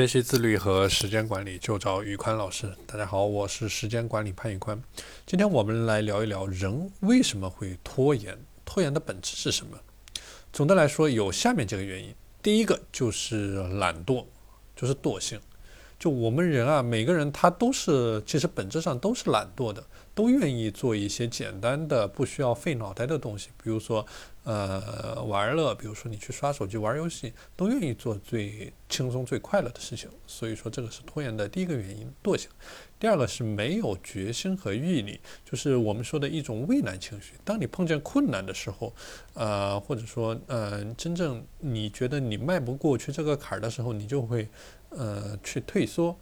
学习自律和时间管理就找宇宽老师。大家好，我是时间管理潘宇宽。今天我们来聊一聊人为什么会拖延，拖延的本质是什么？总的来说，有下面几个原因。第一个就是懒惰，就是惰性。就我们人啊，每个人他都是，其实本质上都是懒惰的，都愿意做一些简单的、不需要费脑袋的东西，比如说，呃，玩乐，比如说你去刷手机、玩游戏，都愿意做最轻松、最快乐的事情。所以说，这个是拖延的第一个原因，惰性。第二个是没有决心和毅力，就是我们说的一种畏难情绪。当你碰见困难的时候，呃，或者说，呃，真正你觉得你迈不过去这个坎儿的时候，你就会。呃，去退缩，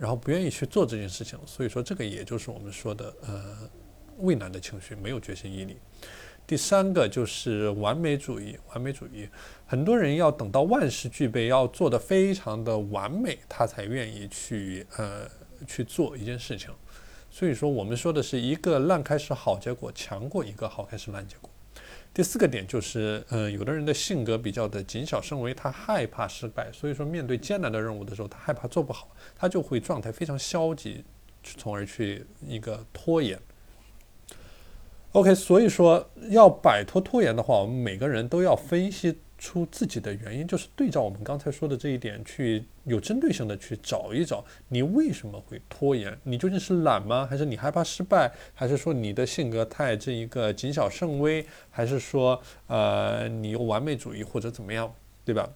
然后不愿意去做这件事情，所以说这个也就是我们说的呃畏难的情绪，没有决心毅力。第三个就是完美主义，完美主义，很多人要等到万事俱备，要做的非常的完美，他才愿意去呃去做一件事情。所以说我们说的是一个烂开始好结果强过一个好开始烂结果。第四个点就是，嗯，有的人的性格比较的谨小慎微，他害怕失败，所以说面对艰难的任务的时候，他害怕做不好，他就会状态非常消极，从而去一个拖延。OK，所以说要摆脱拖延的话，我们每个人都要分析。出自己的原因，就是对照我们刚才说的这一点，去有针对性的去找一找，你为什么会拖延？你究竟是懒吗？还是你害怕失败？还是说你的性格太这一个谨小慎微？还是说呃你有完美主义或者怎么样，对吧？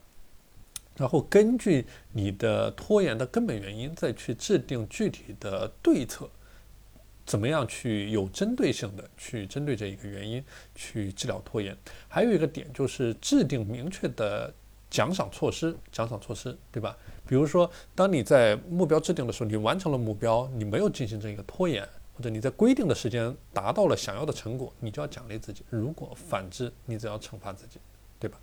然后根据你的拖延的根本原因，再去制定具体的对策。怎么样去有针对性的去针对这一个原因去治疗拖延？还有一个点就是制定明确的奖赏措施，奖赏措施，对吧？比如说，当你在目标制定的时候，你完成了目标，你没有进行这一个拖延，或者你在规定的时间达到了想要的成果，你就要奖励自己；如果反之，你只要惩罚自己，对吧？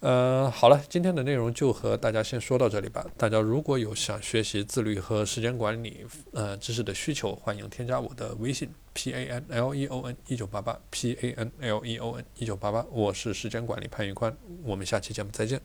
呃，好了，今天的内容就和大家先说到这里吧。大家如果有想学习自律和时间管理呃知识的需求，欢迎添加我的微信 p a n l e o n 一九八八 p a n l e o n 一九八八，我是时间管理潘玉宽，我们下期节目再见。